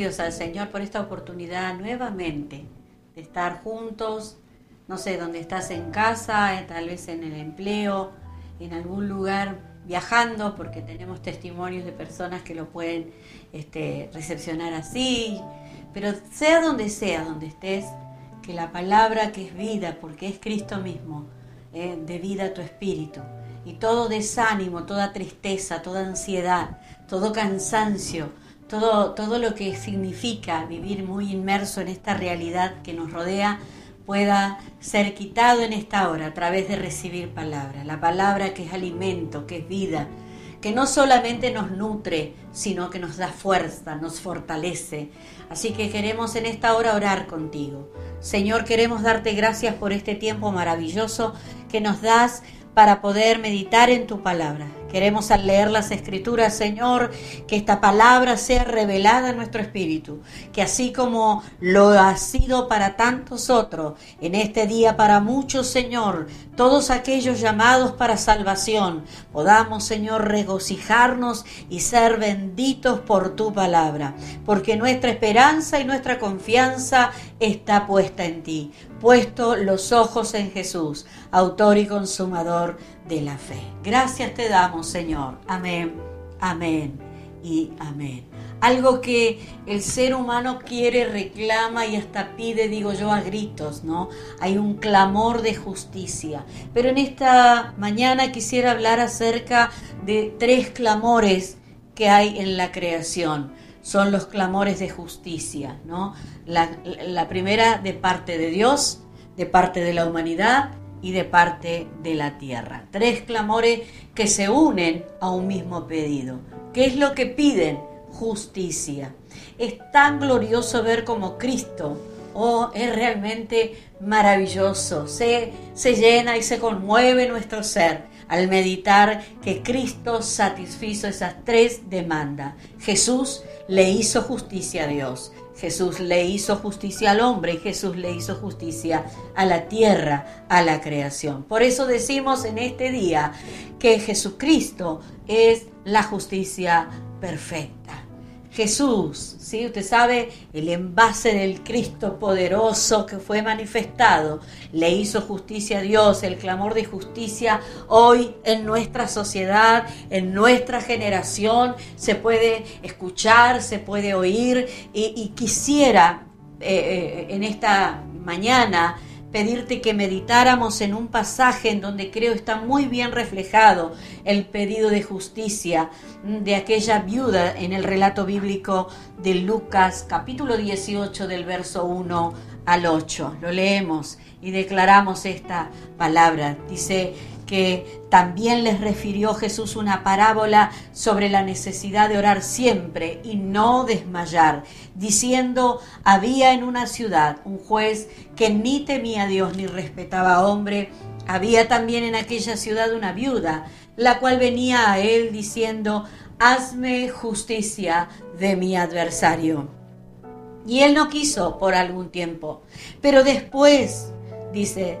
agradecidos al Señor por esta oportunidad nuevamente de estar juntos, no sé, donde estás en casa, eh, tal vez en el empleo, en algún lugar viajando, porque tenemos testimonios de personas que lo pueden este, recepcionar así, pero sea donde sea, donde estés, que la palabra que es vida, porque es Cristo mismo, eh, de vida a tu espíritu, y todo desánimo, toda tristeza, toda ansiedad, todo cansancio, todo, todo lo que significa vivir muy inmerso en esta realidad que nos rodea, pueda ser quitado en esta hora a través de recibir palabra. La palabra que es alimento, que es vida, que no solamente nos nutre, sino que nos da fuerza, nos fortalece. Así que queremos en esta hora orar contigo. Señor, queremos darte gracias por este tiempo maravilloso que nos das para poder meditar en tu palabra. Queremos al leer las escrituras, Señor, que esta palabra sea revelada en nuestro espíritu, que así como lo ha sido para tantos otros, en este día para muchos, Señor, todos aquellos llamados para salvación, podamos, Señor, regocijarnos y ser benditos por tu palabra, porque nuestra esperanza y nuestra confianza está puesta en ti, puesto los ojos en Jesús, autor y consumador de la fe. Gracias te damos, Señor. Amén, amén y amén. Algo que el ser humano quiere, reclama y hasta pide, digo yo, a gritos, ¿no? Hay un clamor de justicia. Pero en esta mañana quisiera hablar acerca de tres clamores que hay en la creación. Son los clamores de justicia, ¿no? La, primera de parte de Dios, de parte de la humanidad y de parte de la tierra. Tres clamores que se unen a un mismo pedido. ¿Qué es lo que piden? Justicia. Es tan glorioso ver como Cristo, oh, es realmente maravilloso. Se, se llena y se conmueve nuestro ser al meditar que Cristo satisfizo esas tres demandas. Jesús le hizo justicia a Dios. Jesús le hizo justicia al hombre y Jesús le hizo justicia a la tierra, a la creación. Por eso decimos en este día que Jesucristo es la justicia perfecta. Jesús, ¿sí? Usted sabe, el envase del Cristo poderoso que fue manifestado, le hizo justicia a Dios, el clamor de justicia hoy en nuestra sociedad, en nuestra generación, se puede escuchar, se puede oír y, quisiera eh, eh, en esta mañana pedirte que meditáramos en un pasaje en donde creo está muy bien reflejado el pedido de justicia de aquella viuda en el relato bíblico de Lucas capítulo 18 del verso 1 al 8. Lo leemos y declaramos esta palabra. Dice, que también les refirió Jesús una parábola sobre la necesidad de orar siempre y no desmayar, diciendo, había en una ciudad un juez que ni temía a Dios ni respetaba a hombre, había también en aquella ciudad una viuda, la cual venía a él diciendo, hazme justicia de mi adversario. Y él no quiso por algún tiempo, pero después, dice,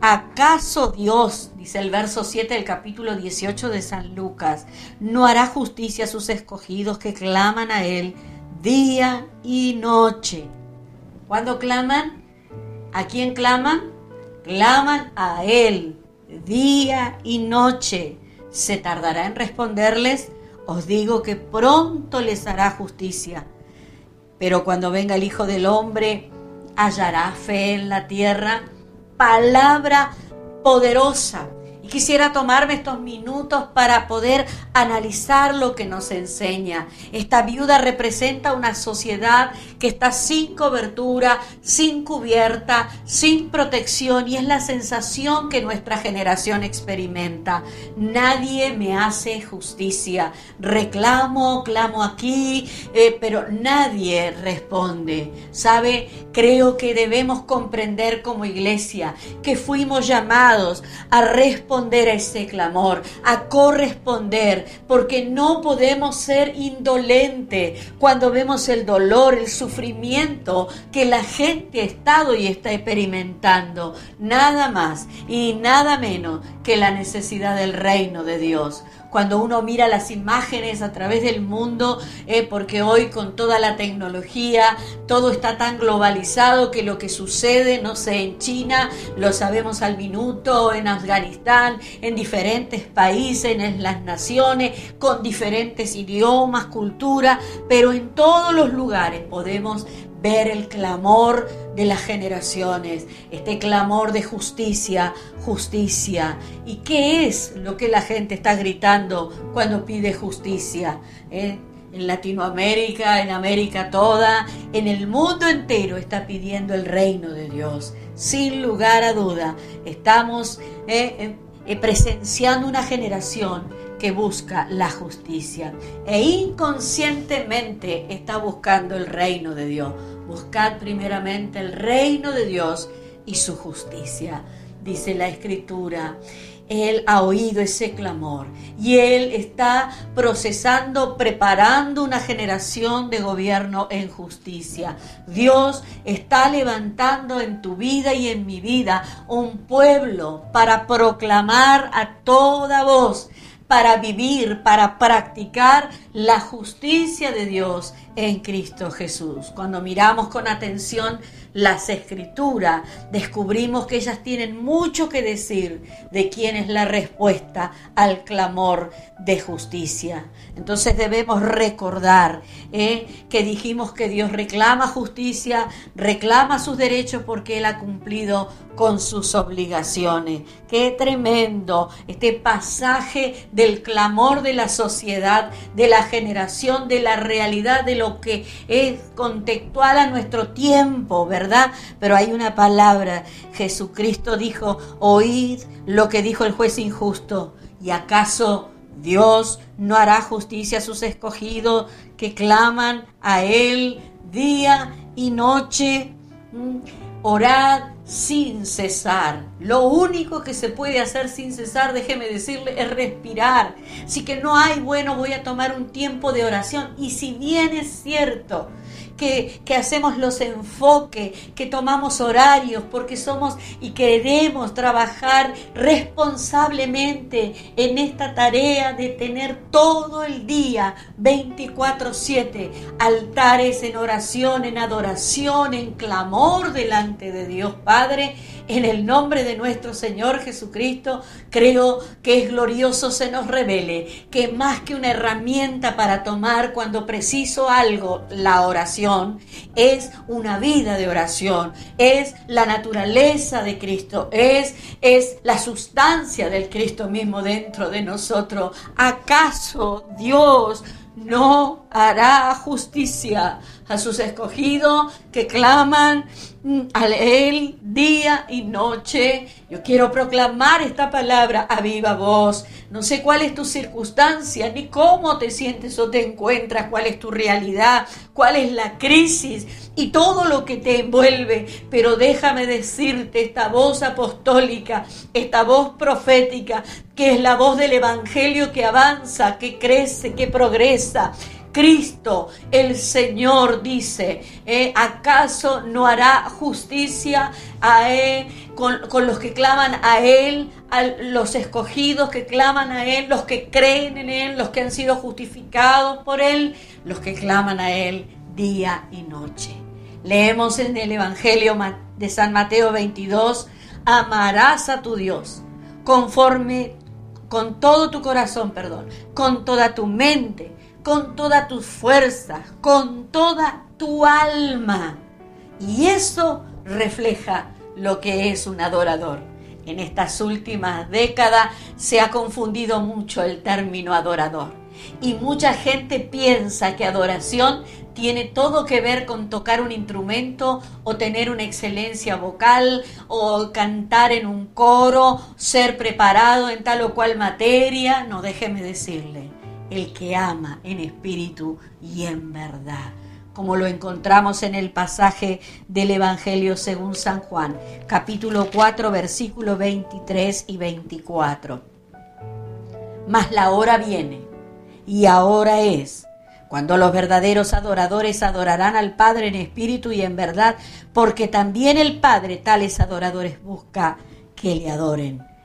¿Acaso Dios, dice el verso 7 del capítulo 18 de San Lucas, no hará justicia a sus escogidos que claman a Él? día y noche. ¿Cuándo claman? ¿A quién claman? Claman a Él día y noche. ¿Se tardará en responderles? Os digo que pronto les hará justicia. Pero cuando venga el Hijo del Hombre, hallará fe en la tierra. Palabra poderosa y quisiera tomarme estos minutos para poder analizar lo que nos enseña. Esta viuda representa una sociedad que está sin cobertura, sin cubierta, sin protección y es la sensación que nuestra generación experimenta. Nadie me hace justicia. Reclamo, clamo aquí, eh, pero nadie responde. ¿Sabe? Creo que debemos comprender como iglesia que fuimos llamados a responder responder a ese clamor, a corresponder, porque no podemos ser indolentes cuando vemos el dolor, el sufrimiento que la gente ha estado y está experimentando. Nada más y nada menos que la necesidad del reino de Dios cuando uno mira las imágenes a través del mundo, eh, porque hoy con toda la tecnología todo está tan globalizado que lo que sucede, no sé, en China lo sabemos al minuto, en Afganistán, en diferentes países, en las naciones, con diferentes idiomas, cultura, pero en todos los lugares podemos ver el clamor de las generaciones, este clamor de justicia, justicia. ¿Y qué es lo que la gente está gritando cuando pide justicia? ¿Eh? En Latinoamérica, en América toda, en el mundo entero está pidiendo el reino de Dios. Sin lugar a duda, estamos eh, eh, presenciando una generación que busca la justicia e inconscientemente está buscando el reino de Dios. Buscad primeramente el reino de Dios y su justicia, dice la escritura. Él ha oído ese clamor y Él está procesando, preparando una generación de gobierno en justicia. Dios está levantando en tu vida y en mi vida un pueblo para proclamar a toda voz para vivir, para practicar la justicia de Dios en Cristo Jesús. Cuando miramos con atención las escrituras, descubrimos que ellas tienen mucho que decir de quién es la respuesta al clamor de justicia. Entonces debemos recordar ¿eh? que dijimos que Dios reclama justicia, reclama sus derechos porque Él ha cumplido con sus obligaciones. Qué tremendo este pasaje del clamor de la sociedad, de la generación, de la realidad, de lo que es contextual a nuestro tiempo, ¿verdad? Pero hay una palabra. Jesucristo dijo, oíd lo que dijo el juez injusto. ¿Y acaso Dios no hará justicia a sus escogidos que claman a Él día y noche? Mm, orad sin cesar. Lo único que se puede hacer sin cesar, déjeme decirle, es respirar. Si que no hay, bueno, voy a tomar un tiempo de oración. Y si bien es cierto que, hacemos los enfoques, que tomamos horarios, porque somos y queremos trabajar responsablemente en esta tarea de tener todo el día 24/7 altares en oración, en adoración, en clamor delante de Dios Padre en el nombre de nuestro Señor Jesucristo, creo que es glorioso se nos revele que más que una herramienta para tomar cuando preciso algo, la oración, es una vida de oración, es la naturaleza de Cristo, es, es la sustancia del Cristo mismo dentro de nosotros. ¿Acaso Dios no hará justicia a sus escogidos que claman a Él día y noche. Yo quiero proclamar esta palabra a viva voz. No sé cuál es tu circunstancia, ni cómo te sientes o te encuentras, cuál es tu realidad, cuál es la crisis y todo lo que te envuelve. Pero déjame decirte esta voz apostólica, esta voz profética, que es la voz del Evangelio que avanza, que crece, que progresa Cristo, el Señor, dice, ¿eh? ¿acaso no hará justicia a él, con, con, los que claman a Él, a los escogidos que claman a Él, los que creen en Él, los que han sido justificados por Él, los que claman a Él día y noche? Leemos en el Evangelio de San Mateo 22, amarás a tu Dios conforme con todo tu corazón, perdón, con toda tu mente con toda tu fuerza, con toda tu alma. Y eso refleja lo que es un adorador. En estas últimas décadas se ha confundido mucho el término adorador. Y mucha gente piensa que adoración tiene todo que ver con tocar un instrumento o tener una excelencia vocal o cantar en un coro, ser preparado en tal o cual materia. No, déjeme decirle, el que ama en espíritu y en verdad. como lo encontramos en el pasaje del Evangelio según San Juan, capítulo 4, versículo 23 y 24. Mas la hora viene, y ahora es, cuando los verdaderos adoradores adorarán al Padre en espíritu y en verdad, porque también el Padre tales adoradores busca que le adoren.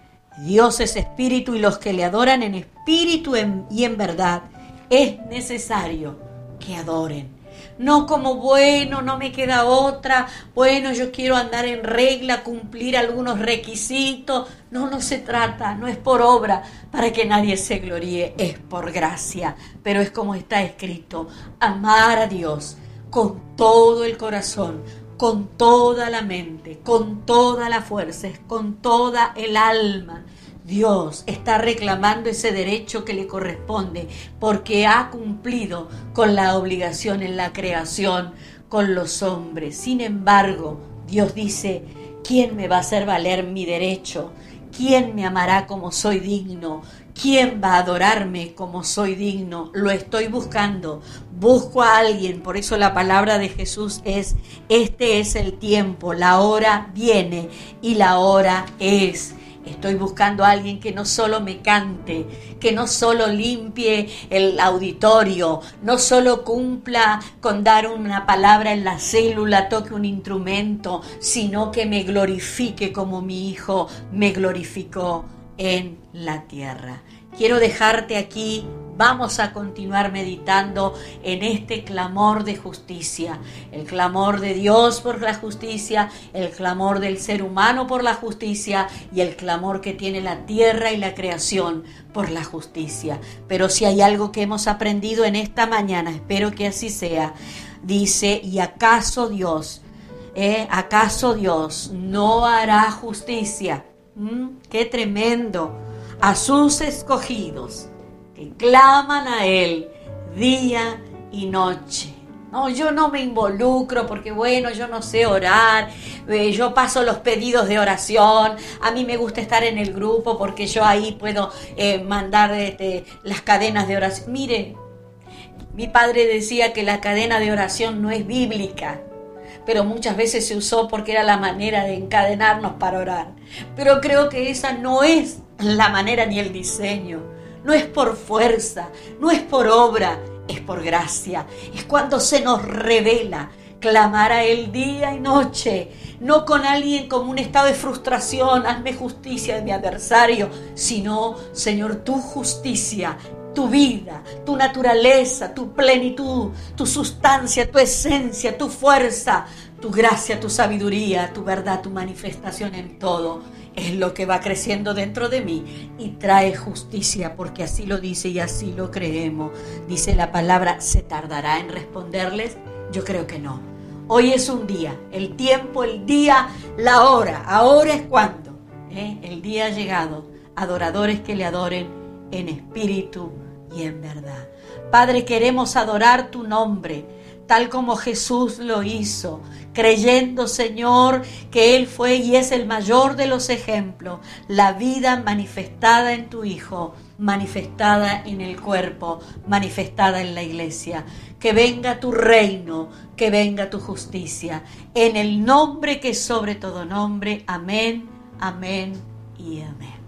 Dios es espíritu y los que le adoran en espíritu y en verdad es necesario que adoren. No como bueno, no me queda otra, bueno, yo quiero andar en regla, cumplir algunos requisitos. No, no se trata, no es por obra para que nadie se gloríe, es por gracia. Pero es como está escrito, amar a Dios con todo el corazón, con toda la mente, con toda la fuerza, con toda el alma. Dios está reclamando ese derecho que le corresponde porque ha cumplido con la obligación en la creación con los hombres. Sin embargo, Dios dice, ¿quién me va a hacer valer mi derecho? ¿Quién me amará como soy digno? ¿Quién va a adorarme como soy digno? Lo estoy buscando. Busco a alguien. Por eso la palabra de Jesús es, este es el tiempo, la hora viene y la hora es. Estoy buscando a alguien que no solo me cante, que no solo limpie el auditorio, no solo cumpla con dar una palabra en la célula, toque un instrumento, sino que me glorifique como mi hijo me glorificó en la tierra. Quiero dejarte aquí vamos a continuar meditando en este clamor de justicia, el clamor de Dios por la justicia, el clamor del ser humano por la justicia y el clamor que tiene la tierra y la creación por la justicia. Pero si hay algo que hemos aprendido en esta mañana, espero que así sea, dice, ¿y acaso Dios, eh, acaso Dios no hará justicia? ¿Mm? ¡Qué tremendo! A sus escogidos claman a Él día y noche. No, yo no me involucro porque bueno, yo no sé orar, eh, yo paso los pedidos de oración, a mí me gusta estar en el grupo porque yo ahí puedo eh, mandar este, las cadenas de oración. Mire, mi padre decía que la cadena de oración no es bíblica, pero muchas veces se usó porque era la manera de encadenarnos para orar. Pero creo que esa no es la manera ni el diseño no es por fuerza, no es por obra, es por gracia. Es cuando se nos revela clamar a Él día y noche, no con alguien como un estado de frustración, hazme justicia de mi adversario, sino, Señor, tu justicia, tu vida, tu naturaleza, tu plenitud, tu sustancia, tu esencia, tu fuerza, tu gracia, tu sabiduría, tu verdad, tu manifestación en todo es lo que va creciendo dentro de mí y trae justicia, porque así lo dice y así lo creemos. Dice la palabra, ¿se tardará en responderles? Yo creo que no. Hoy es un día, el tiempo, el día, la hora. Ahora es cuando. ¿eh? El día ha llegado. Adoradores que le adoren en espíritu y en verdad. Padre, queremos adorar tu nombre tal como Jesús lo hizo, creyendo, Señor, que Él fue y es el mayor de los ejemplos, la vida manifestada en tu Hijo, manifestada en el cuerpo, manifestada en la iglesia. Que venga tu reino, que venga tu justicia, en el nombre que sobre todo nombre. Amén, amén y amén.